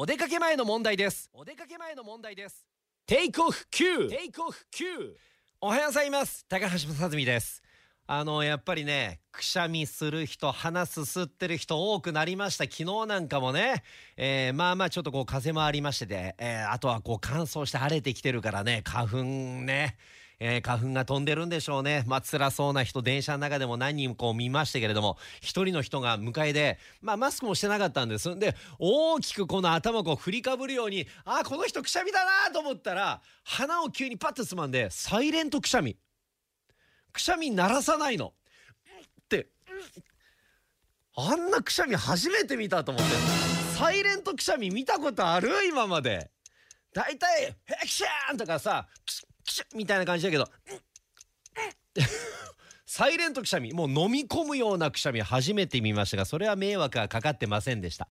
お出かけ前の問題です。お出かけ前の問題です。テイクオフ9テイクオフ9おはようございます。高橋正澄です。あのやっぱりねくしゃみする人鼻すすってる人多くなりました。昨日なんかもね、えー、まあまあちょっとこう風もありましてで、えー、あとはこう乾燥して晴れてきてるからね花粉ねえー、花粉が飛んでるんでしょうね。まあ、辛そうな人、電車の中でも何人こう見ましたけれども、一人の人が迎えで、まあ、マスクもしてなかったんです。んで、大きくこの頭を振りかぶるように、あ、この人くしゃみだなと思ったら、鼻を急にパッとつまんで、サイレントくしゃみ。くしゃみ鳴らさないの。って、あんなくしゃみ初めて見たと思って。サイレントくしゃみ見たことある？今まで。大体、ヘクシャーンとかさ、キシュみたいな感じだけど、サイレントくしゃみ、もう飲み込むようなくしゃみ初めて見ましたが、それは迷惑がかかってませんでした。